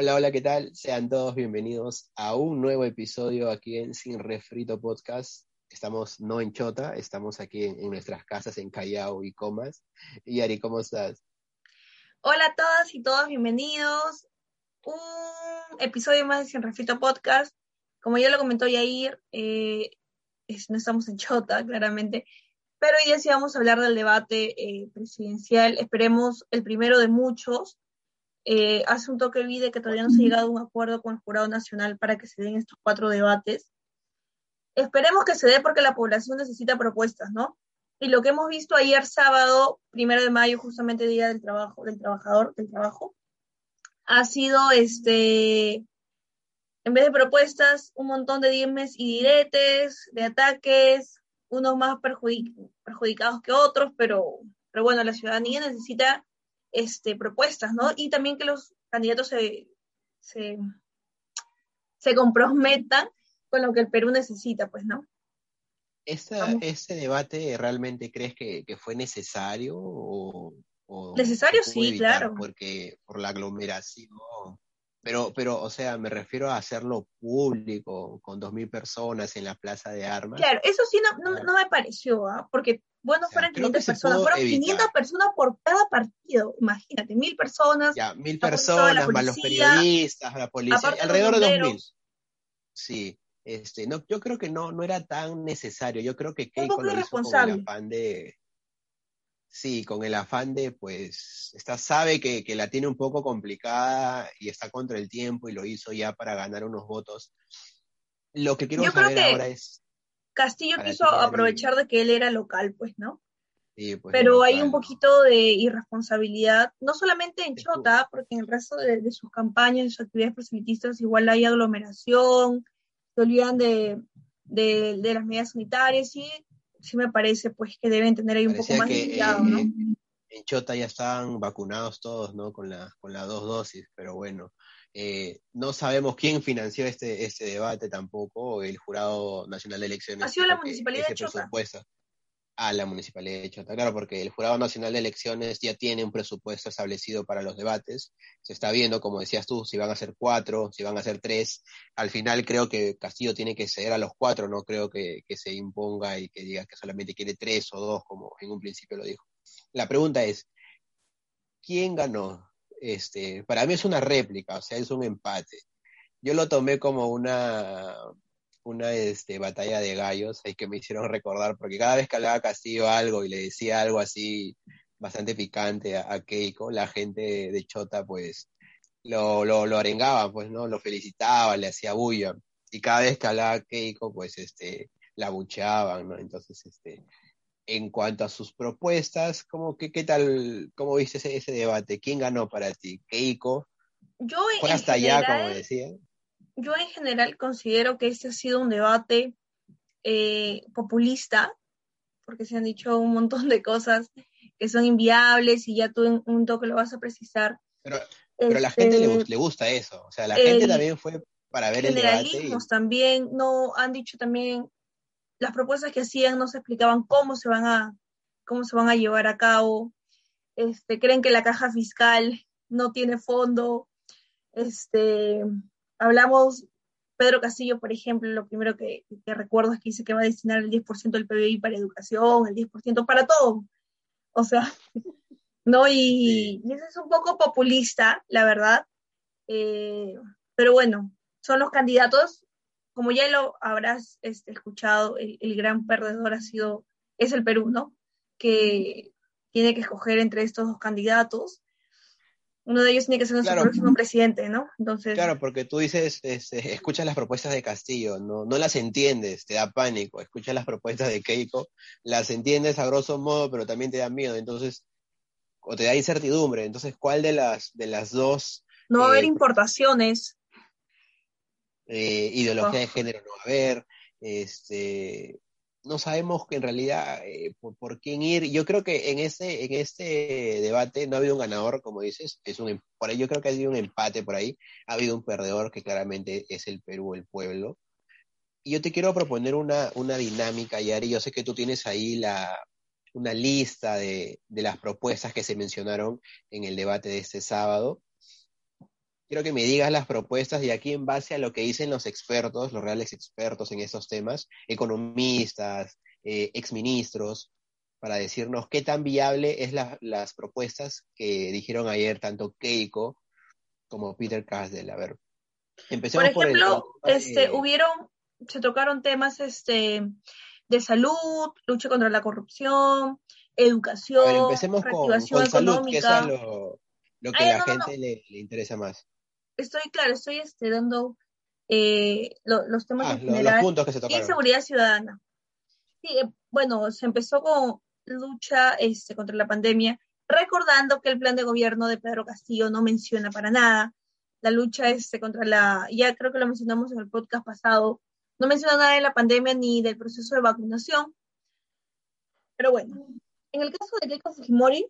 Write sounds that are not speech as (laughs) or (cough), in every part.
Hola, hola, ¿qué tal? Sean todos bienvenidos a un nuevo episodio aquí en Sin Refrito Podcast. Estamos no en Chota, estamos aquí en, nuestras casas en Callao y Comas. Y Ari, ¿cómo estás? Hola a todas y todos, bienvenidos. Un episodio más de Sin Refrito Podcast. Como ya lo comentó Yair, eh, no estamos en Chota, claramente, pero hoy sí vamos a hablar del debate eh, presidencial. Esperemos el primero de muchos. Eh, hace un toque vi de que todavía no se ha llegado a un acuerdo con el Jurado Nacional para que se den estos cuatro debates. Esperemos que se dé porque la población necesita propuestas, ¿no? Y lo que hemos visto ayer sábado, primero de mayo, justamente Día del Trabajo, del Trabajador, del Trabajo, ha sido este, en vez de propuestas, un montón de dimes y diretes, de ataques, unos más perjudic- perjudicados que otros, pero, pero bueno, la ciudadanía necesita este, propuestas, ¿no? Y también que los candidatos se, se, se comprometan con lo que el Perú necesita, pues, ¿no? ¿Esa-. ¿Ese debate realmente crees que, que fue necesario o, o Necesario, sí, claro. Porque por la aglomeración. Pero, pero, o sea, me refiero a hacerlo público, con dos mil personas en la plaza de armas. Claro, eso sí no, no, no me pareció, ¿ah? Porque, bueno, O sea, fueran creo 500 que se personas, fueron evitar. 500 personas por cada partido, imagínate, mil personas, Ya, mil personas, más los periodistas, la policía, alrededor de dos mil. bomberos. Sí, este, no, yo creo que no, no era tan necesario. Yo creo que Keiko lo hizo con el afán de, sí, con el afán de, pues, está, sabe que, que la tiene un poco complicada y está contra el tiempo y lo hizo ya para ganar unos votos. Lo que quiero Yo saber ahora es, Castillo Para quiso aprovechar de que él era local, pues, ¿no? sí, pues, Pero hay un poquito de irresponsabilidad, no solamente en Chota, porque en el resto de, de sus campañas, de sus actividades proselitistas, igual hay aglomeración, se olvidan de, de, de las medidas sanitarias y sí me parece pues que deben tener ahí un poco más de cuidado, eh, ¿no? en Chota ya estaban vacunados todos, ¿no? Con la, con las dos dosis, pero bueno, eh, no sabemos quién financió este, este debate tampoco, el Jurado Nacional de Elecciones. Ha sido la Municipalidad de Chota. presupuesto- a la Municipalidad de Chota, claro, porque el Jurado Nacional de Elecciones ya tiene un presupuesto establecido para los debates, se está viendo, como decías tú, si van a ser cuatro, si van a ser tres, al final creo que Castillo tiene que ceder a los cuatro, no creo que, que se imponga y que diga que solamente quiere tres o dos, como en un principio lo dijo. La pregunta es, ¿quién ganó? Este, para mí es una réplica, o sea, es un empate. Yo lo tomé como una, una este, batalla de gallos, ahí que me hicieron recordar, porque cada vez que hablaba Castillo algo y le decía algo así bastante picante a, a Keiko, la gente de Chota pues lo, lo, lo arengaba, pues, ¿no? Lo felicitaba, le hacía bulla. Y cada vez que hablaba Keiko, pues, este, la bucheaban, ¿no? Entonces, este, en cuanto a sus propuestas, ¿cómo, qué, qué tal, cómo viste ese, ese debate? ¿Quién ganó para ti? ¿Keiko? Yo ¿Fue hasta allá, como general, decía? yo en general considero que este ha sido un debate eh, populista, porque se han dicho un montón de cosas que son inviables y ya tú en un toque lo vas a precisar. Pero, pero a la gente le, Este, le gusta eso. O sea, la el gente también fue para ver el debate. y- también, no han dicho también las propuestas que hacían no se explicaban cómo se van a cómo se van a llevar a cabo. Este, creen que la caja fiscal no tiene fondo. Este, hablamos Pedro Castillo, por ejemplo, lo primero que, que recuerdo es que dice que va a destinar el 10% del PBI para educación, el 10% para todo. O sea, (laughs) ¿no? Y, eso es un poco populista, la verdad. Eh, pero bueno, son los candidatos. Como ya lo habrás este, escuchado, el, el gran perdedor ha sido, es el Perú, ¿no? Que tiene que escoger entre estos dos candidatos. Uno de ellos tiene que ser nuestro Claro. próximo presidente, ¿no? Entonces, Claro, porque tú dices, este, escuchas las propuestas de Castillo, no, no las entiendes, te da pánico. Escuchas las propuestas de Keiko, las entiendes a grosso modo, pero también te da miedo. Entonces, o te da incertidumbre. Entonces, ¿cuál de las, de las dos no va a haber eh, importaciones. Eh, ideología Oh. de género no va a haber, este, no sabemos que en realidad eh, por, por quién ir. Yo creo que en este, en este debate no ha habido un ganador, como dices, es un, em- por ahí yo creo que ha habido un empate por ahí, ha habido un perdedor que claramente es el Perú, el pueblo. Y yo te quiero proponer una, una dinámica, Yari, yo sé que tú tienes ahí la, una lista de, de las propuestas que se mencionaron en el debate de este sábado. Quiero que me digas las propuestas y aquí en base a lo que dicen los expertos, los reales expertos en esos temas, economistas, eh, exministros, para decirnos qué tan viable es las propuestas que dijeron ayer tanto Keiko como Peter Castell. A ver, empecemos por ejemplo, este, hubieron, se tocaron temas este, de salud, lucha contra la corrupción, educación, empecemos con, salud, que es lo, que a la gente Le, interesa más. Estoy, claro, estoy este, dando eh, los temas ah, en general. Los puntos que se tocaron. Y seguridad ciudadana. Sí, eh, bueno, se empezó con lucha este, contra la pandemia, recordando que el plan de gobierno de Pedro Castillo no menciona para nada la lucha este, contra la, ya creo que lo mencionamos en el podcast pasado, no menciona nada de la pandemia ni del proceso de vacunación. Pero bueno, en el caso de Keiko Fujimori,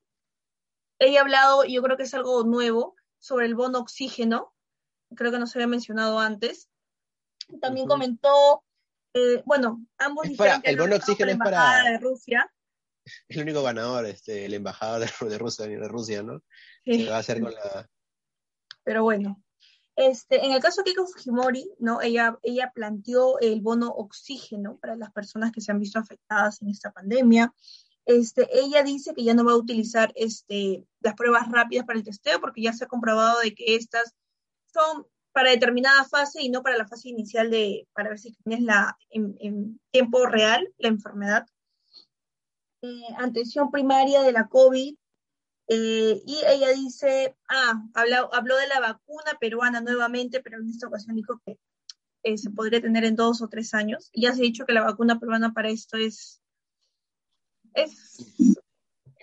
ella ha hablado, y yo creo que es algo nuevo, sobre el bono oxígeno, creo que no se había mencionado antes. También comentó, eh, bueno, ambos dijeron que el bono oxígeno es para de Rusia. (laughs) El único ganador, este, el embajador de, Rusia, de Rusia, ¿no? Sí. Se va a hacer con la... Pero bueno, este, en el caso de Keiko Fujimori, ¿no? Ella, ella planteó el bono oxígeno para las personas que se han visto afectadas en esta pandemia. Este, ella dice que ya no va a utilizar este, las pruebas rápidas para el testeo porque ya se ha comprobado de que estas son para determinada fase y no para la fase inicial de, para ver si tienes la, en, tiempo real la enfermedad. Eh, atención primaria de la COVID. Eh, y ella dice, ah, habló, habló de la vacuna peruana nuevamente, pero en esta ocasión dijo que eh, se podría tener en dos o tres años. Ya se ha dicho que la vacuna peruana para esto es es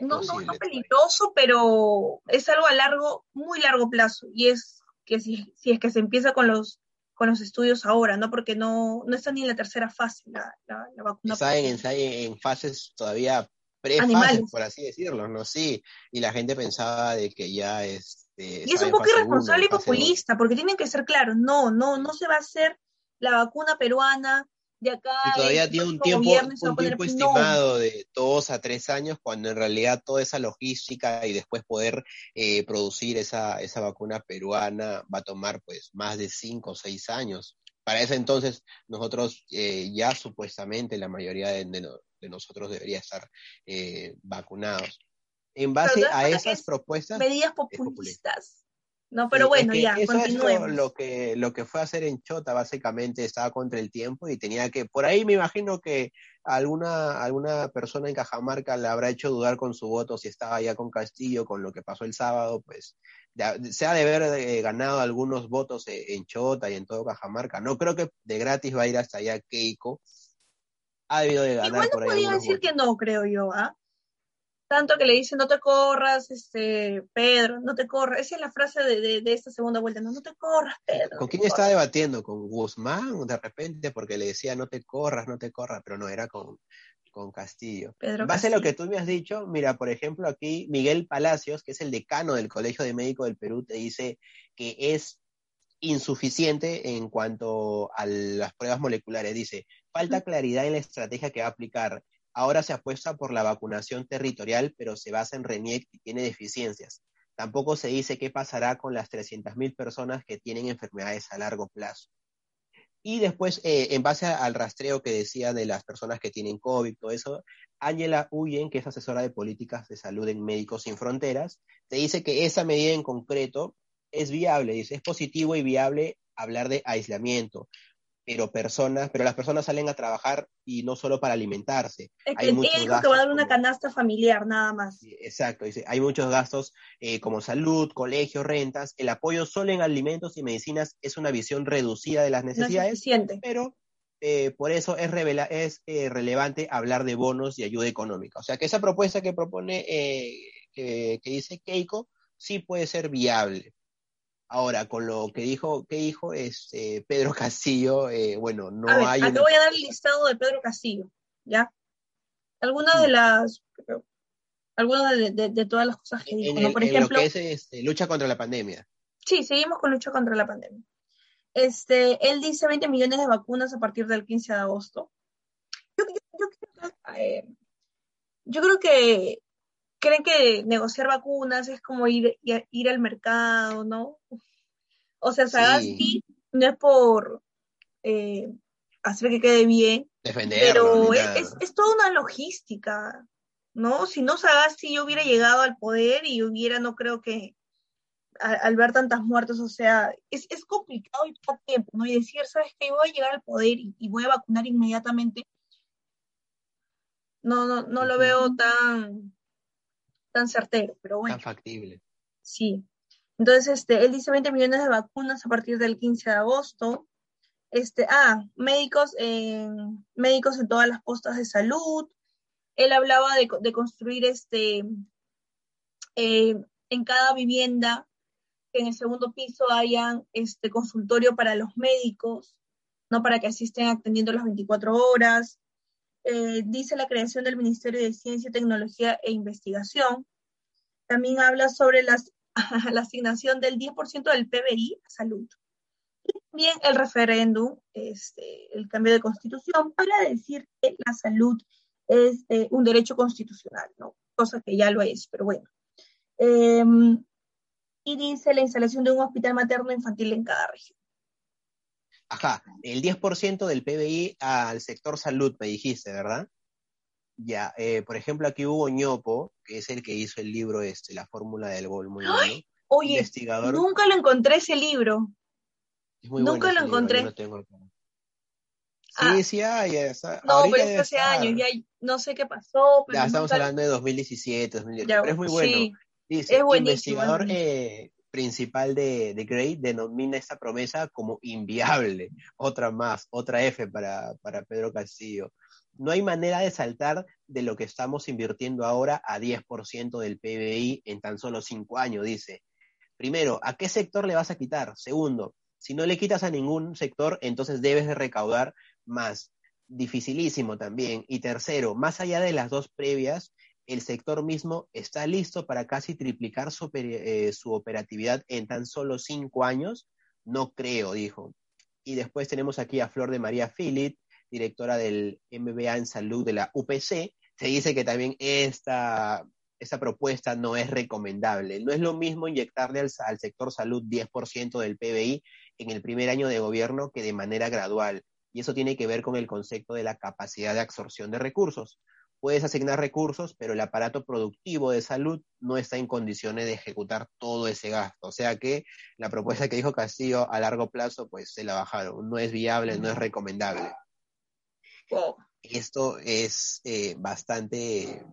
no, no, peligroso, pero es algo a largo, muy largo plazo. Y es que si, si es que se empieza con los con los estudios ahora, ¿no? Porque no, no está ni en la tercera fase la, la, vacuna. Está en, en, fases todavía pre-fases, por así decirlo, ¿no? Sí, y la gente pensaba de que ya es... Este, y es un poco irresponsable y populista, porque tienen que ser claros, no, no, no se va a hacer la vacuna peruana y todavía tiene un tiempo, un tiempo estimado de dos a tres años, cuando en realidad toda esa logística y después poder eh, producir esa, esa vacuna peruana va a tomar pues más de cinco o seis años. Para ese entonces nosotros eh, ya supuestamente la mayoría de, nosotros debería estar eh, vacunados. En base a esas propuestas... Medidas populistas. No, pero bueno, ya, eso Es lo, que, lo que fue a hacer en Chota, básicamente estaba contra el tiempo y tenía que, por ahí me imagino que alguna, alguna persona en Cajamarca le habrá hecho dudar con su voto si estaba ya con Castillo, con lo que pasó el sábado, pues se ha de haber eh, ganado algunos votos eh, en Chota y en todo Cajamarca. No creo que de gratis va a ir hasta allá Keiko. Ha debido de ganar Igual no por podía decir que no, creo yo, ¿ah? Tanto que le dicen no te corras, este, Pedro, no te corras. Esa es la frase de, de, esta segunda vuelta, no, no te corras, Pedro. ¿Con quién estaba debatiendo? ¿Con Guzmán de repente? Porque le decía no te corras, no te corras, pero no, era con, con Castillo. Pedro base a lo que tú me has dicho, mira, por ejemplo, aquí Miguel Palacios, que es el decano del Colegio de Médicos del Perú, te dice que es insuficiente en cuanto a las pruebas moleculares. Dice, falta claridad en la estrategia que va a aplicar. Ahora se apuesta por la vacunación territorial, pero se basa en RENIEC y tiene deficiencias. Tampoco se dice qué pasará con las 300.000 personas que tienen enfermedades a largo plazo. Y después, eh, en base al rastreo que decía de las personas que tienen COVID, todo eso, Ángela Huyen, que es asesora de políticas de salud en Médicos Sin Fronteras, te dice que esa medida en concreto es viable, dice, es positivo y viable hablar de aislamiento, pero personas, pero las personas salen a trabajar y no solo para alimentarse. Es que hay muchos gastos que va a dar una canasta familiar, nada más. Exacto, dice, hay muchos gastos eh, como salud, colegio, rentas. El apoyo solo en alimentos y medicinas es una visión reducida de las necesidades, pero eh, por eso es, revela es eh, relevante hablar de bonos y ayuda económica. O sea que esa propuesta que propone, que, que dice Keiko, sí puede ser viable. Ahora, con lo que dijo, que dijo este, Pedro Castillo, eh, bueno, no hay. Acá voy a dar el listado de Pedro Castillo, ¿ya? Algunas de las. Algunas de, todas las cosas que dijo. por ejemplo. Lo que es este, lucha contra la pandemia. Sí, seguimos con lucha contra la pandemia. Este, él dice 20 millones de vacunas a partir del 15 de agosto. Yo, eh, yo creo que creen que negociar vacunas es como ir, ir al mercado, ¿no? O sea, Sagasti no es por eh, hacer que quede bien, pero es, es, toda una logística, ¿no? Si no Sagasti yo hubiera llegado al poder y hubiera, no creo que al ver tantas muertes, o sea, es, es complicado y todo tiempo, ¿no? Y decir, ¿sabes qué? Voy a llegar al poder y, y voy a vacunar inmediatamente. No, no, no lo veo tan, tan certero, pero bueno. Tan factible. Sí. Entonces, este, él dice 20 millones de vacunas a partir del 15 de agosto. Este, ah, médicos en, médicos en todas las postas de salud. Él hablaba de, de construir este, eh, en cada vivienda que en el segundo piso hayan este consultorio para los médicos, no para que asisten atendiendo las 24 horas. Eh, dice la creación del Ministerio de Ciencia, Tecnología e Investigación. También habla sobre (laughs) la asignación del 10% del PBI a salud. Y también el referéndum, este, el cambio de constitución, para decir que la salud es eh, un derecho constitucional, ¿no? Cosa que ya lo es, pero bueno. Eh, y dice la instalación de un hospital materno infantil en cada región. Ajá, el 10% del PBI al sector salud, me dijiste, ¿verdad? Ya, eh, por ejemplo, aquí hubo Ñopo, que es el que hizo el libro este, La fórmula del gol, muy bueno. Oye, investigador. nunca lo encontré ese libro. nunca lo encontré. Sí, sí hay. Esa. No, pero es hace años, ya no sé qué pasó. ya estamos hablando de 2017, 2018, pero es muy bueno. Dice, investigador eh, principal de, de Gray denomina esta promesa como inviable. (laughs) Otra más, otra F para, para Pedro Castillo. No hay manera de saltar de lo que estamos invirtiendo ahora a 10% del PBI en tan solo cinco años, dice. Primero, ¿a qué sector le vas a quitar? Segundo, si no le quitas a ningún sector, entonces debes de recaudar más. Dificilísimo también. Y tercero, más allá de las dos previas, el sector mismo está listo para casi triplicar eh, su, operatividad en tan solo cinco años? No creo, dijo. Y después tenemos aquí a Flor de María Philip, directora del MBA en Salud de la UPC. Se dice que también esta, esta propuesta no es recomendable. No es lo mismo inyectarle al sector salud 10% del PBI en el primer año de gobierno que de manera gradual. Y eso tiene que ver con el concepto de la capacidad de absorción de recursos puedes asignar recursos, pero el aparato productivo de salud no está en condiciones de ejecutar todo ese gasto. O sea que la propuesta que dijo Castillo a largo plazo, pues se la bajaron. No es viable, no es recomendable. Esto es eh, bastante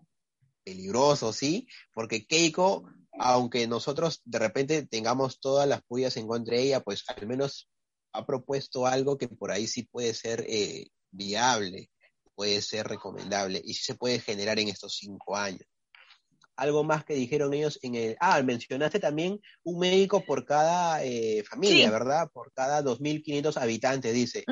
peligroso, ¿sí? Porque Keiko, aunque nosotros de repente tengamos todas las puyas en contra de ella, pues al menos ha propuesto algo que por ahí sí puede ser eh, viable puede ser recomendable y si se puede generar en estos cinco años. Algo más que dijeron ellos en el... Ah, mencionaste también un médico por cada eh, familia, ¿verdad? Por cada 2.500 habitantes, dice.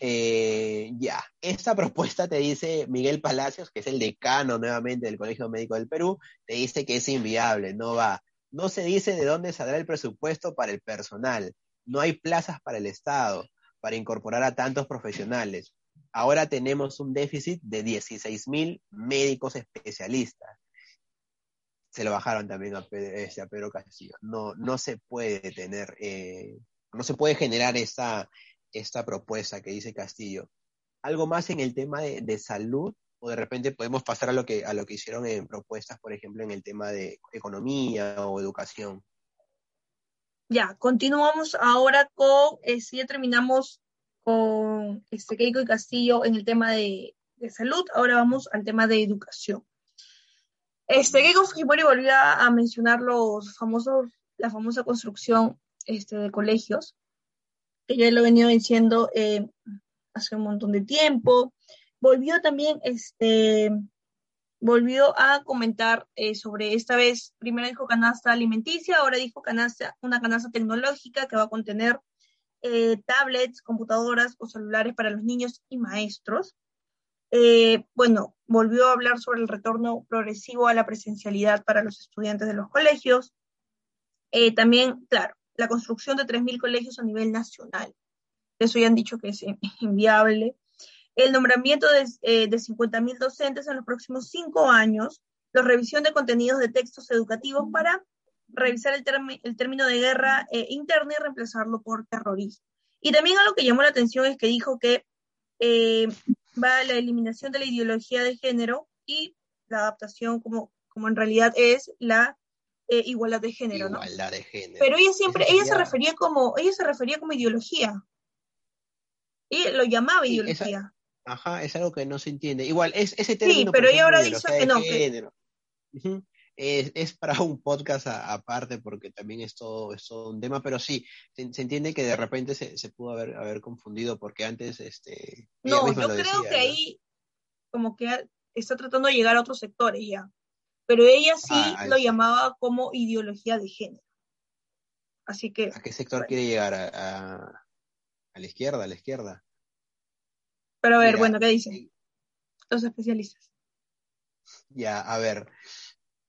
Eh, ya, esta (laughs) propuesta te dice Miguel Palacios, que es el decano nuevamente del Colegio Médico del Perú, te dice que es inviable, no va. No se dice de dónde saldrá el presupuesto para el personal. No hay plazas para el Estado para incorporar a tantos profesionales ahora tenemos un déficit de 16 mil médicos especialistas. Se lo bajaron también a Pedro, Castillo. No, no se puede tener, eh, no se puede generar esta, esta propuesta que dice Castillo. Algo más en el tema de, salud, o de repente podemos pasar a lo que a lo que hicieron en propuestas, por ejemplo, en el tema de economía o educación. Ya, continuamos ahora con, eh, si ya terminamos con este Keiko y Castillo en el tema de, salud. Ahora vamos al tema de educación. Este Keiko Fujimori volvió a, mencionar los famosos, la famosa construcción este, de colegios, que ya lo he venido diciendo eh, hace un montón de tiempo. Volvió también, este, volvió a comentar eh, sobre esta vez, primero dijo canasta alimenticia, ahora dijo canasta, una canasta tecnológica que va a contener eh, tablets, computadoras o celulares para los niños y maestros. Eh, bueno, volvió a hablar sobre el retorno progresivo a la presencialidad para los estudiantes de los colegios. Eh, también, claro, la construcción de 3.000 colegios a nivel nacional. Eso ya han dicho que es (laughs) inviable. El nombramiento de, de 50.000 docentes en los próximos cinco años. La revisión de contenidos de textos educativos para revisar el, el término de guerra eh, interna y reemplazarlo por terrorismo. Y también algo que llamó la atención es que dijo que eh, va a la eliminación de la ideología de género y la adaptación como, como en realidad es la eh, igualdad de género, igualdad de género. Pero ella siempre, ella se refería como, ella se refería como ideología. Y lo llamaba ideología. ajá, es algo que no se entiende. Igual, es ese término. Sí, pero ella ahora dice que no. Es, para un podcast aparte porque también es todo, es un tema, pero sí, se, entiende que de repente se, se, pudo haber, haber confundido porque antes, este... No, yo creo que ahí como que está tratando de llegar a otros sectores ya, pero ella sí ah, lo llamaba como ideología de género. Así que... ¿A qué sector quiere llegar? ¿A, a, la izquierda? ¿A la izquierda? Pero a ver, bueno, ¿qué dicen los especialistas? Ya, a ver,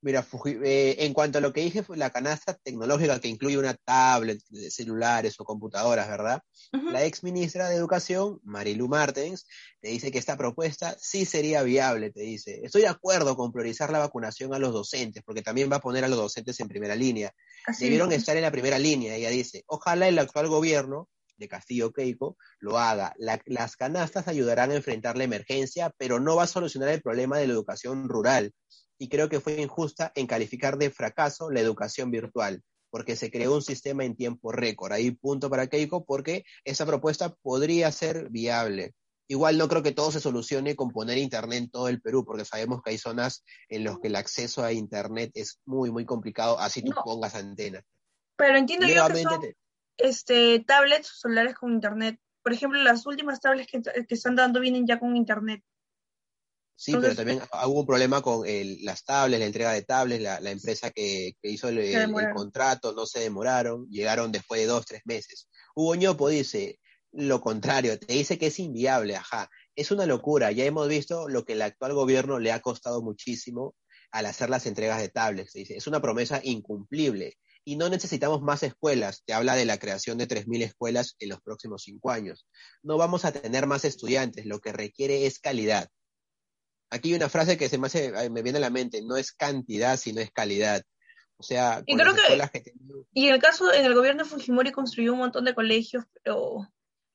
Mira, eh, en cuanto a lo que dije, fue la canasta tecnológica que incluye una tablet, celulares o computadoras, ¿verdad? La ex ministra de Educación, Marilu Martens, te dice que esta propuesta sí sería viable, te dice. Estoy de acuerdo con priorizar la vacunación a los docentes, porque también va a poner a los docentes en primera línea. Debieron estar en la primera línea, ella dice. Ojalá el actual gobierno de Castillo Keiko lo haga. las canastas ayudarán a enfrentar la emergencia, pero no va a solucionar el problema de la educación rural y creo que fue injusta en calificar de fracaso la educación virtual, porque se creó un sistema en tiempo récord. Ahí punto para Keiko, porque esa propuesta podría ser viable. Igual no creo que todo se solucione con poner internet en todo el Perú, porque sabemos que hay zonas en las que el acceso a internet es muy, muy complicado, así tú pongas antena. Pero entiendo yo que son este, tablets celulares con internet. Por ejemplo, las últimas tablets que, que están dando vienen ya con internet. Sí, pero también hubo un problema con las tablets, la entrega de tablets, la, empresa que, hizo el, contrato, no se demoraron, llegaron después de dos, tres meses. Hugo Ñopo dice lo contrario, te dice que es inviable, ajá, es una locura, ya hemos visto lo que el actual gobierno le ha costado muchísimo al hacer las entregas de tablets, dice, es una promesa incumplible y no necesitamos más escuelas. Te habla de la creación de 3.000 escuelas en los próximos cinco años. No vamos a tener más estudiantes, lo que requiere es calidad. Aquí hay una frase que se me, hace, me viene a la mente, no es cantidad, sino es calidad. O sea, y creo que, y en el caso, en el gobierno de Fujimori construyó un montón de colegios, pero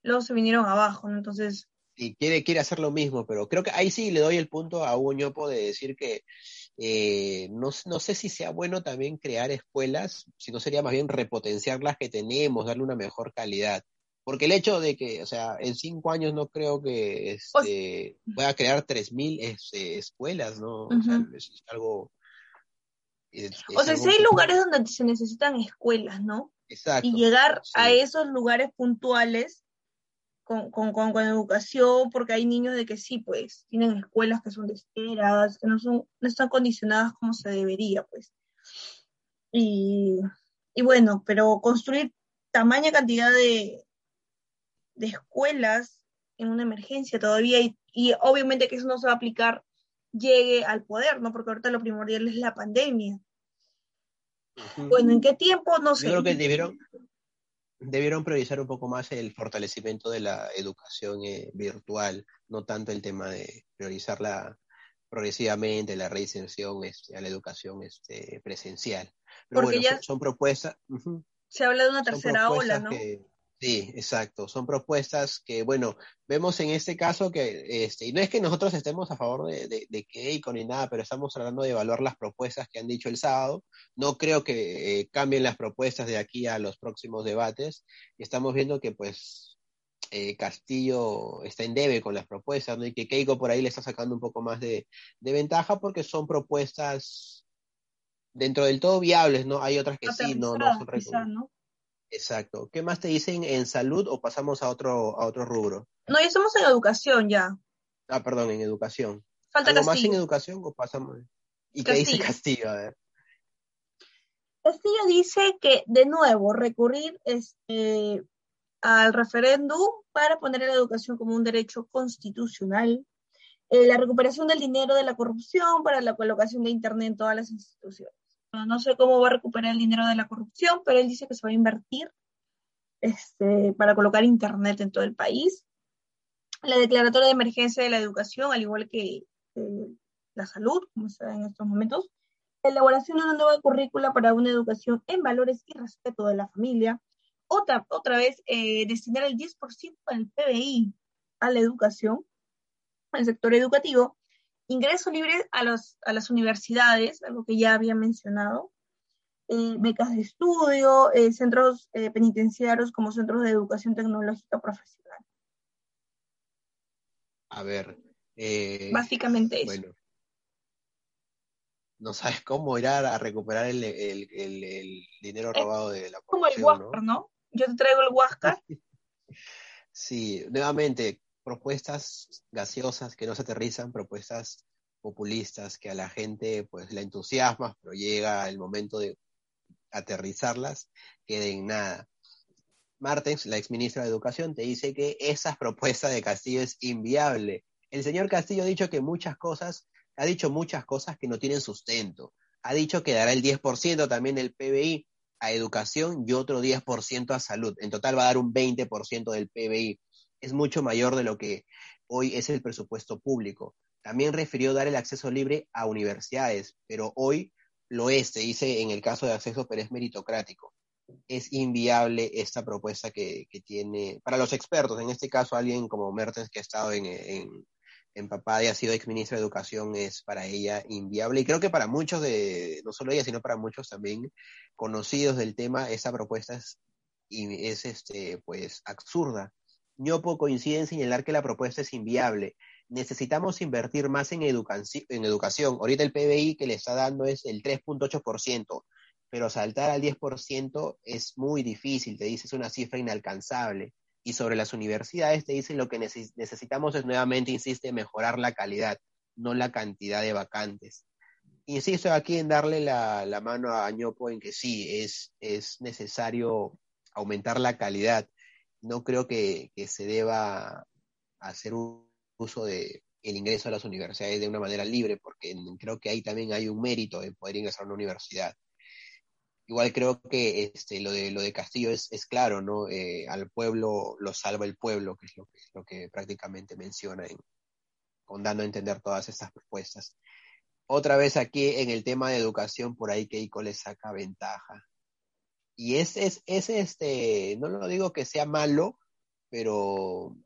luego se vinieron abajo, ¿no? Entonces... Y quiere, quiere hacer lo mismo, pero creo que ahí sí le doy el punto a Hugo Ñopo de decir que eh, no, no, sé si sea bueno también crear escuelas, sino sería más bien repotenciar las que tenemos, darle una mejor calidad. Porque el hecho de que, o sea, en cinco años no creo que este, pueda crear 3.000 este, escuelas, ¿no? O sea, es, algo... o sea, si hay lugares donde se necesitan escuelas, ¿no? Exacto. Y llegar a esos lugares puntuales con, con, con, educación, porque hay niños de que sí, pues, tienen escuelas que son desesperadas, que no, son, no están condicionadas como se debería, pues. Y, y bueno, pero construir tamaña cantidad de, de escuelas en una emergencia todavía y, obviamente que eso no se va a aplicar llegue al poder, ¿no? Porque ahorita lo primordial es la pandemia. Bueno, ¿en qué tiempo? No sé. Yo creo que debieron, debieron priorizar un poco más el fortalecimiento de la educación eh, virtual, no tanto el tema de priorizarla progresivamente, la reinserción este, a la educación este, presencial. Pero Porque bueno, ya son, propuestas. Se habla de una tercera ola, ¿no? Sí, exacto. Son propuestas que, bueno, vemos en este caso que, este, y no es que nosotros estemos a favor de, de, de Keiko ni nada, pero estamos tratando de evaluar las propuestas que han dicho el sábado. No creo que eh, cambien las propuestas de aquí a los próximos debates. Y estamos viendo que, pues, eh, Castillo está en debe con las propuestas, ¿no? Y que Keiko por ahí le está sacando un poco más de, de ventaja porque son propuestas dentro del todo viables, ¿no? Hay otras que sí, no, no son ¿no? Exacto. ¿Qué más te dicen en salud o pasamos a otro, a otro rubro? No, ya estamos en educación ya. Ah, perdón, en educación. Falta ¿Algo más en educación o pasamos? ¿Y qué dice Castillo? A ver. Castillo dice que, de nuevo, recurrir este, al referéndum para poner a la educación como un derecho constitucional, eh, la recuperación del dinero de la corrupción para la colocación de Internet en todas las instituciones no sé cómo va a recuperar el dinero de la corrupción, pero él dice que se va a invertir este, para colocar Internet en todo el país. La declaratoria de emergencia de la educación, al igual que la salud, como está en estos momentos, elaboración de una nueva currícula para una educación en valores y respeto de la familia. Otra, otra vez, eh, destinar el 10% del PBI a la educación, al sector educativo. Ingreso libre a, los, a las universidades, algo que ya había mencionado. Eh, becas de estudio, eh, centros penitenciarios como centros de educación tecnológica profesional. A ver. Básicamente eso. Bueno, no sabes cómo ir a, recuperar el, dinero robado de la Como el Huáscar, ¿no? Yo te traigo el Huáscar. (laughs) sí, nuevamente, propuestas gaseosas que no se aterrizan, propuestas populistas que a la gente pues la entusiasma, pero llega el momento de aterrizarlas, queden en nada. Martens, la ex ministra de Educación, te dice que esa propuesta de Castillo es inviable. El señor Castillo ha dicho que muchas cosas ha dicho muchas cosas que no tienen sustento. Ha dicho que dará el 10% también del PBI a educación y otro 10% a salud. En total va a dar un 20% del PBI. Es mucho mayor de lo que hoy es el presupuesto público. También refirió dar el acceso libre a universidades, pero hoy lo es, se dice en el caso de acceso, pero es meritocrático. Es inviable esta propuesta que, tiene, para los expertos, en este caso alguien como Mertens que ha estado en, en papá y ha sido ex ministra de Educación es para ella inviable. Y creo que para muchos de, no solo ella, sino para muchos también conocidos del tema, esa propuesta es, es este, pues, absurda. Ñopo coincide en señalar que la propuesta es inviable. Necesitamos invertir más en, en educación. Ahorita el PBI que le está dando es el 3.8%, pero saltar al 10% es muy difícil, te dice, es una cifra inalcanzable y sobre las universidades te dicen lo que necesitamos es nuevamente, insiste, mejorar la calidad, no la cantidad de vacantes. Insisto aquí en darle la, mano a Ñopo en que sí, es necesario aumentar la calidad. No creo que, se deba hacer uso de el ingreso a las universidades de una manera libre, porque creo que ahí también hay un mérito en poder ingresar a una universidad igual creo que este, lo, de, lo de Castillo es, claro, ¿no? Eh, al pueblo lo salva el pueblo, que es lo que, lo que prácticamente menciona en, con dando a entender todas estas propuestas. Otra vez aquí en el tema de educación, por ahí Keiko le saca ventaja. Y es, es, es este, no lo digo que sea malo, pero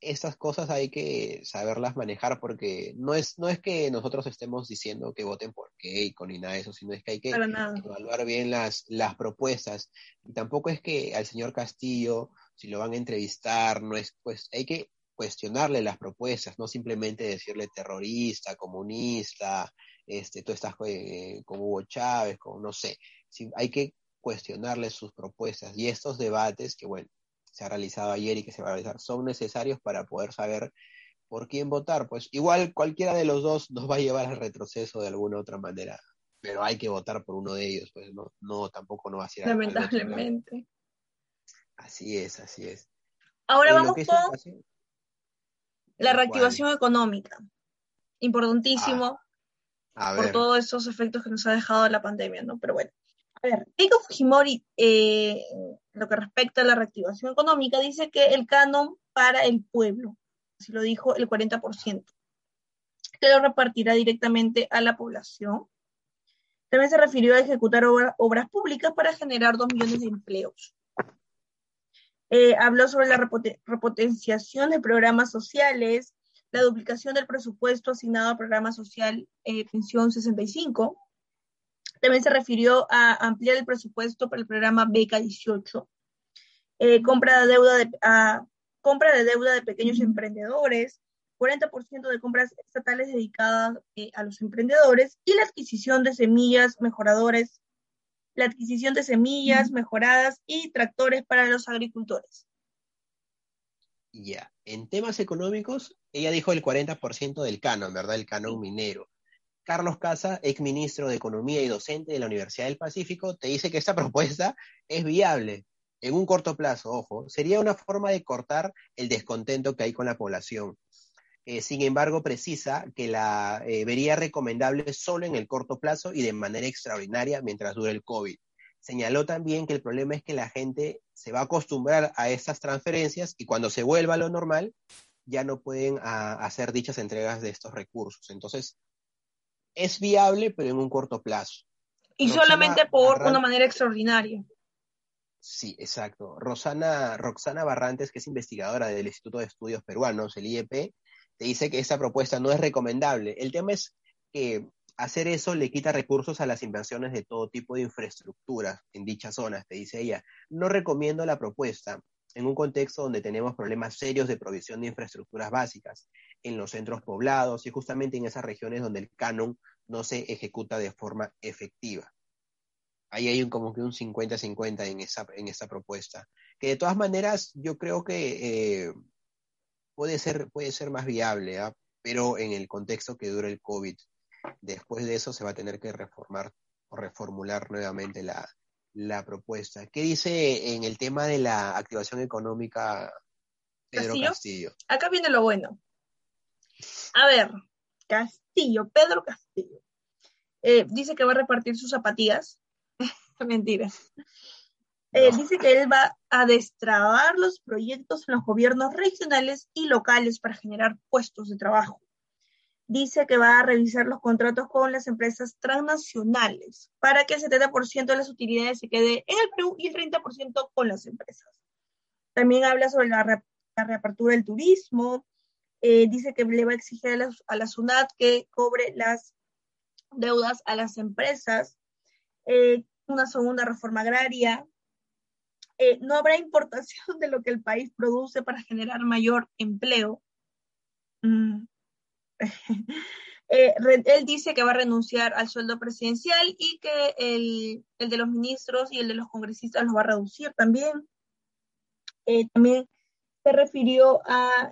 estas cosas hay que saberlas manejar porque no es, no es que nosotros estemos diciendo que voten por Keiko ni nada de eso, sino es que hay que evaluar bien las, las propuestas. Y tampoco es que al señor Castillo, si lo van a entrevistar, no es, pues hay que cuestionarle las propuestas, no simplemente decirle terrorista, comunista, este, tú estás eh, como Hugo Chávez, como no sé. hay que cuestionarle sus propuestas y estos debates que, bueno, se ha realizado ayer y que se va a realizar son necesarios para poder saber por quién votar. Pues igual cualquiera de los dos nos va a llevar al retroceso de alguna otra manera, pero hay que votar por uno de ellos, pues no, no tampoco no va a ser. Lamentablemente. Así es, así es. Ahora vamos con la reactivación económica. Importantísimo ah, por todos esos efectos que nos ha dejado la pandemia, ¿no? Pero bueno. A ver, Keiko Fujimori, eh, lo que respecta a la reactivación económica, dice que el canon para el pueblo, así lo dijo el 40%, que lo repartirá directamente a la población. También se refirió a ejecutar obras públicas para generar dos millones de empleos. Eh, habló sobre la repotenciación de programas sociales, la duplicación del presupuesto asignado al programa social eh, Pensión 65, también se refirió a ampliar el presupuesto para el programa Beca 18, eh, compra, de deuda de, compra de deuda de pequeños emprendedores, 40% de compras estatales dedicadas eh, a los emprendedores y la adquisición de semillas mejoradores, la adquisición de semillas mejoradas y tractores para los agricultores. Ya, en temas económicos, ella dijo el 40% del canon, ¿verdad? El canon minero. Carlos Casa, ex ministro de Economía y docente de la Universidad del Pacífico, te dice que esta (laughs) propuesta es viable en un corto plazo, ojo, sería una forma de cortar el descontento que hay con la población. Eh, sin embargo, precisa que la eh, vería recomendable solo en el corto plazo y de manera extraordinaria mientras dure el COVID. Señaló también que el problema es que la gente se va a acostumbrar a estas transferencias y cuando se vuelva a lo normal, ya no pueden ah, hacer dichas entregas de estos recursos. Entonces, es viable, pero en un corto plazo. Y solamente por una manera extraordinaria. Sí, exacto. Rosana, Roxana Barrantes, que es investigadora del Instituto de Estudios Peruanos, el IEP, te dice que esta propuesta no es recomendable. El tema es que hacer eso le quita recursos a las inversiones de todo tipo de infraestructuras en dichas zonas, te dice ella. No recomiendo la propuesta en un contexto donde tenemos problemas serios de provisión de infraestructuras básicas en los centros poblados y justamente en esas regiones donde el canon no se ejecuta de forma efectiva. Ahí hay un, como que un 50-50 en esa, en esa propuesta. Que de todas maneras yo creo que eh, puede, ser, puede ser más viable, ¿ah? pero en el contexto que dura el COVID. Después de eso se va a tener que reformar o reformular nuevamente la, la propuesta. ¿Qué dice en el tema de la activación económica Pedro Castillo? Acá viene lo bueno. A ver, Castillo, Pedro Castillo. Eh, dice que va a repartir sus zapatillas. (laughs) Mentira. Eh, dice que él va a destrabar los proyectos en los gobiernos regionales y locales para generar puestos de trabajo dice que va a revisar los contratos con las empresas transnacionales para que el 70% de las utilidades se quede en el Perú y el 30% con las empresas. También habla sobre la, reapertura del turismo, eh, dice que le va a exigir a la, SUNAT que cobre las deudas a las empresas, eh, una segunda reforma agraria, eh, no habrá importación de lo que el país produce para generar mayor empleo. Mm, (laughs) él dice que va a renunciar al sueldo presidencial y que el, de los ministros y el de los congresistas los va a reducir también. También se refirió a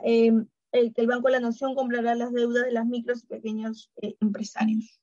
em, que el Banco de la Nación comprará las deudas de las micros y pequeños eh, empresarios.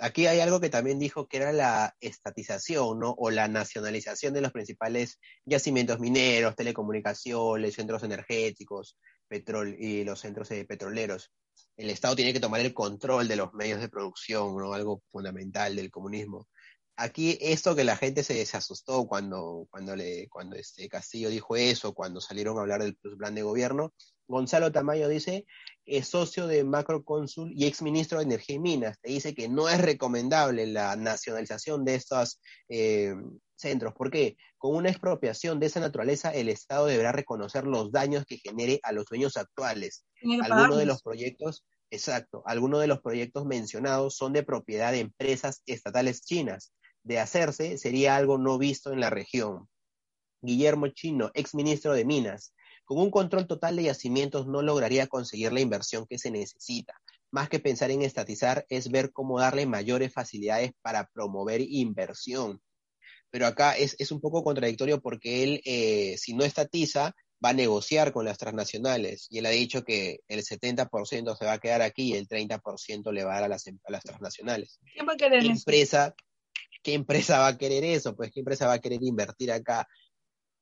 Aquí hay algo que también dijo que era la estatización, ¿no? O la nacionalización de los principales yacimientos mineros, telecomunicaciones, centros energéticos, petrol y los centros petroleros. El Estado tiene que tomar el control de los medios de producción, ¿no? algo fundamental del comunismo. Aquí esto que la gente se, asustó cuando, cuando, le, cuando este Castillo dijo eso, cuando salieron a hablar del plan de gobierno, Gonzalo Tamayo dice, es socio de Macrocónsul y exministro de Energía y Minas. Te dice que no es recomendable la nacionalización de estos eh, centros. ¿Por qué? Con una expropiación de esa naturaleza, el Estado deberá reconocer los daños que genere a los dueños actuales. Algunos de los proyectos, exacto, algunos de los proyectos mencionados son de propiedad de empresas estatales chinas. De hacerse, sería algo no visto en la región. Guillermo Chino, exministro de Minas, con un control total de yacimientos no lograría conseguir la inversión que se necesita. Más que pensar en estatizar es ver cómo darle mayores facilidades para promover inversión. Pero acá es, un poco contradictorio porque él, eh, si no estatiza, va a negociar con las transnacionales. Y él ha dicho que el 70% se va a quedar aquí y el 30% le va a dar a las, a las transnacionales. ¿Quién va a querer ¿Qué empresa, ¿Qué empresa va a querer eso? Pues, ¿qué empresa va a querer invertir acá?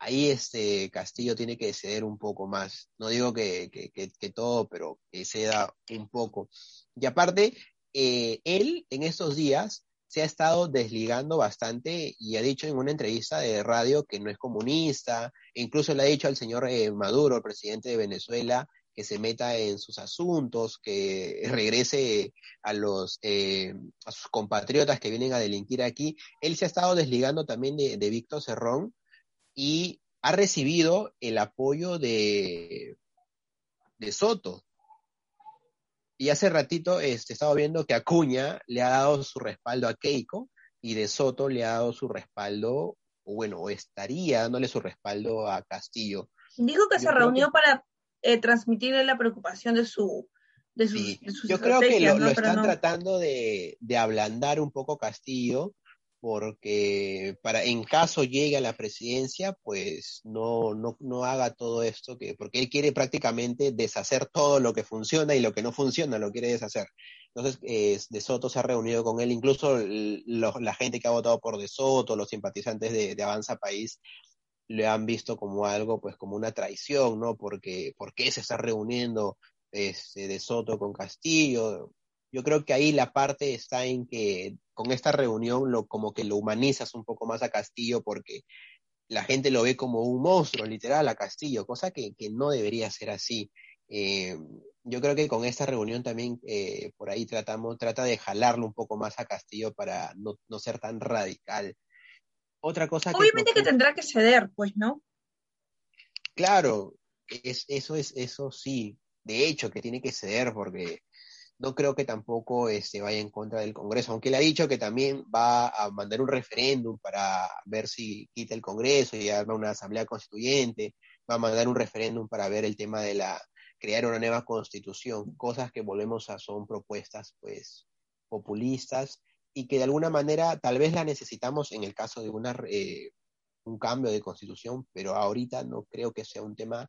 ahí este Castillo tiene que ceder un poco más. No digo que, todo, pero que ceda un poco. Y aparte, eh, él en estos días se ha estado desligando bastante y ha dicho en una entrevista de radio que no es comunista, incluso le ha dicho al señor eh, Maduro, el presidente de Venezuela, que se meta en sus asuntos, que regrese a los eh, a sus compatriotas que vienen a delinquir aquí. Él se ha estado desligando también de, de Víctor Cerrón, y ha recibido el apoyo de, de Soto. Y hace ratito este, estaba viendo que Acuña le ha dado su respaldo a Keiko y de Soto le ha dado su respaldo, o bueno, estaría dándole su respaldo a Castillo. Dijo que se reunió para eh, transmitirle la preocupación de su, de sus, Yo creo que lo, están tratando de, de, ablandar un poco Castillo porque para en caso llegue a la presidencia, pues no, no, no haga todo esto, que, porque él quiere prácticamente deshacer todo lo que funciona y lo que no funciona lo quiere deshacer. Entonces, De Soto se ha reunido con él, incluso la gente que ha votado por De Soto, los simpatizantes de, de, Avanza País, le han visto como algo, pues como una traición, ¿no? Porque, ¿por qué se está reuniendo este, De Soto con Castillo? Yo creo que ahí la parte está en que con esta reunión lo, como que lo humanizas un poco más a Castillo porque la gente lo ve como un monstruo, literal, a Castillo, cosa que, no debería ser así. Eh, yo creo que con esta reunión también eh, por ahí tratamos, trata de jalarlo un poco más a Castillo para no, no ser tan radical. Otra cosa Obviamente que, tendrá que ceder, pues, ¿no? Claro, es, eso es, eso sí, de hecho que tiene que ceder porque no creo que tampoco este, vaya en contra del Congreso, aunque él ha dicho que también va a mandar un referéndum para ver si quita el Congreso y arma una asamblea constituyente, va a mandar un referéndum para ver el tema de la crear una nueva constitución, cosas que volvemos a son propuestas pues populistas y que de alguna manera tal vez la necesitamos en el caso de una, eh, un cambio de constitución, pero ahorita no creo que sea un tema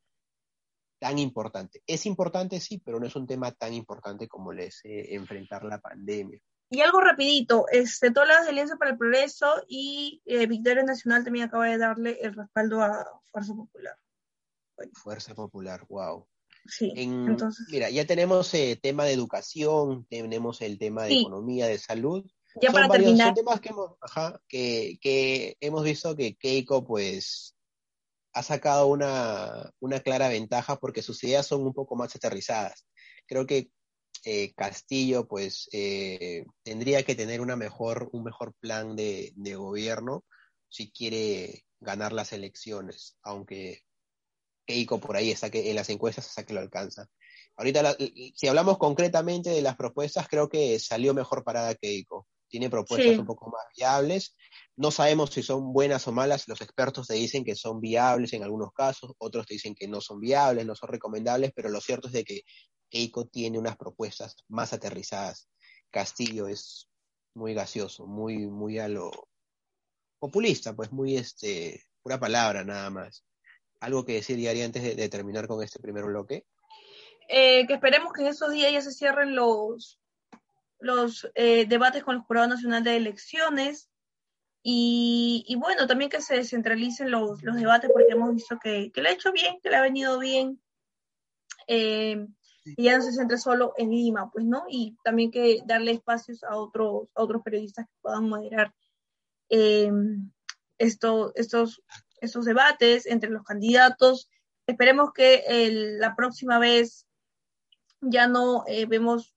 tan importante. Es importante, sí, pero no es un tema tan importante como les eh, enfrentar la pandemia. Y algo rapidito, este, todas las Alianza para el Progreso y eh, Victoria Nacional también acaba de darle el respaldo a Fuerza Popular. Fuerza Popular, wow. Sí, entonces. Mira, ya tenemos el eh, tema de educación, tenemos el tema de economía, de salud. Ya para terminar. Son temas que hemos, que, que hemos visto que Keiko, pues, ha sacado una, una, clara ventaja porque sus ideas son un poco más aterrizadas. Creo que eh, Castillo, pues, eh, tendría que tener una mejor, un mejor plan de, de gobierno si quiere ganar las elecciones, aunque Keiko por ahí está que en las encuestas hasta que lo alcanza. Ahorita, si hablamos concretamente de las propuestas, creo que salió mejor parada Keiko. Tiene propuestas un poco más viables. No sabemos si son buenas o malas. Los expertos te dicen que son viables en algunos casos, otros te dicen que no son viables, no son recomendables, pero lo cierto es de que Keiko tiene unas propuestas más aterrizadas. Castillo es muy gaseoso, muy, muy a lo populista, pues muy este, pura palabra nada más. ¿Algo que decir, Yari, antes de, terminar con este primer bloque? Eh, que esperemos que en esos días ya se cierren los, los eh, debates con el Jurado Nacional de Elecciones y, bueno, también que se descentralicen los, debates porque hemos visto que, que, le ha hecho bien, que le ha venido bien eh, y ya no se centre solo en Lima, pues, ¿no? Y también que darle espacios a otros, a otros periodistas que puedan moderar esto, estos esos debates entre los candidatos. Esperemos que la próxima vez ya no eh, vemos,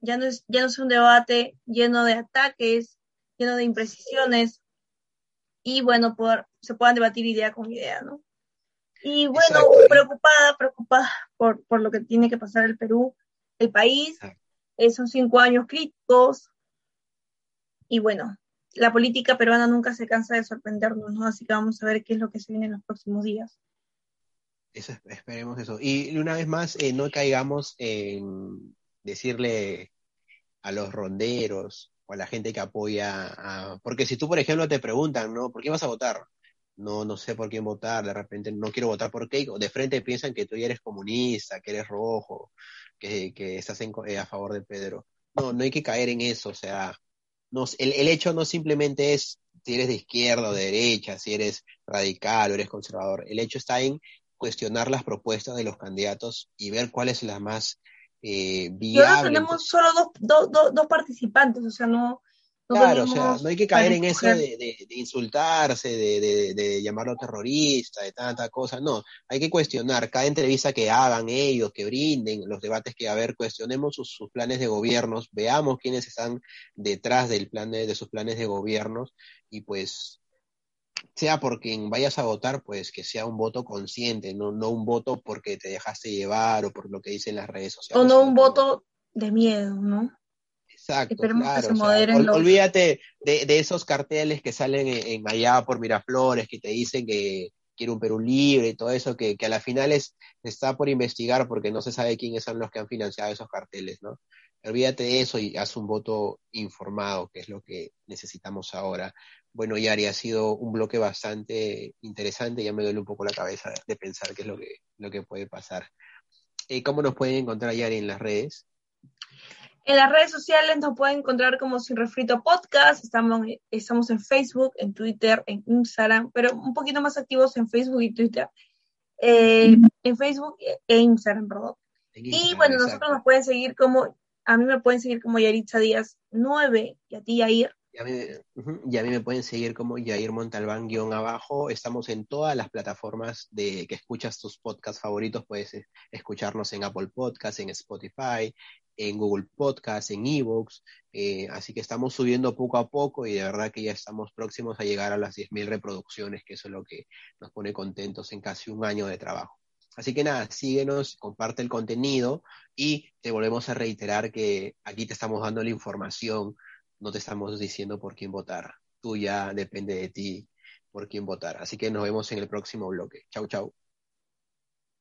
ya no, es, ya no es un debate lleno de ataques, lleno de imprecisiones y bueno, se puedan debatir idea con idea, ¿no? Y bueno, preocupada, preocupada por, por lo que tiene que pasar el Perú, el país. Esos cinco años críticos. Y bueno, la política peruana nunca se cansa de sorprendernos, ¿no? Así que vamos a ver qué es lo que se viene en los próximos días. Eso, esperemos eso. Y una vez más, eh, no caigamos en decirle a los ronderos o a la gente que apoya a... Porque si tú, por ejemplo, te preguntan, ¿no? ¿Por qué vas a votar? No, no sé por quién votar, de repente no quiero votar por Keiko, de frente piensan que tú ya eres comunista, que eres rojo, que, que estás eh, a favor de Pedro. No, no hay que caer en eso, o sea, el, el, hecho no simplemente es si eres de izquierda o de derecha, si eres radical o eres conservador. El hecho está en cuestionar las propuestas de los candidatos y ver cuál es la más eh, viable. ahora tenemos solo dos, dos, dos participantes, o sea, no, claro, o sea, no hay que caer en eso de, insultarse, de, llamarlo terrorista, de tanta cosa. No, hay que cuestionar cada entrevista que hagan ellos, que brinden, los debates que a ver, cuestionemos sus, planes de gobiernos, veamos quiénes están detrás del plan de, sus planes de gobiernos y pues sea por quien vayas a votar, pues que sea un voto consciente, no, no un voto porque te dejaste llevar o por lo que dicen las redes sociales. O no un voto de miedo, ¿no? Exacto, claro. Olvídate de, esos carteles que salen en, allá por Miraflores, que te dicen que quiere un Perú libre y todo eso, que, a la final es, está por investigar porque no se sabe quiénes son los que han financiado esos carteles, ¿no? Olvídate de eso y haz un voto informado, que es lo que necesitamos ahora. Bueno, Yari, ha sido un bloque bastante interesante, ya me duele un poco la cabeza de pensar qué es lo que, lo que puede pasar. Eh, ¿Cómo nos pueden encontrar, Yari, en las redes? En las redes sociales nos pueden encontrar como Sin Refrito Podcast. Estamos, estamos en Facebook, en Twitter, en Instagram, pero un poquito más activos en Facebook y Twitter. Eh, en Facebook e Instagram, perdón. y bueno, nosotros nos pueden seguir como, a mí me pueden seguir como Yaritza Díaz 9 y a ti Yair. Y a, mí, a mí me pueden seguir como Jair Montalbán guion abajo. Estamos en todas las plataformas de que escuchas tus podcasts favoritos. Puedes eh, escucharnos en Apple Podcasts, en Spotify, en Google Podcasts, en Evox. Eh, así que estamos subiendo poco a poco y de verdad que ya estamos próximos a llegar a las 10.000 reproducciones, que eso es lo que nos pone contentos en casi un año de trabajo. Así que nada, síguenos, comparte el contenido y te volvemos a reiterar que aquí te estamos dando la información, no te estamos diciendo por quién votar. Tú ya depende de ti por quién votar. Así que nos vemos en el próximo bloque. Chau, chau.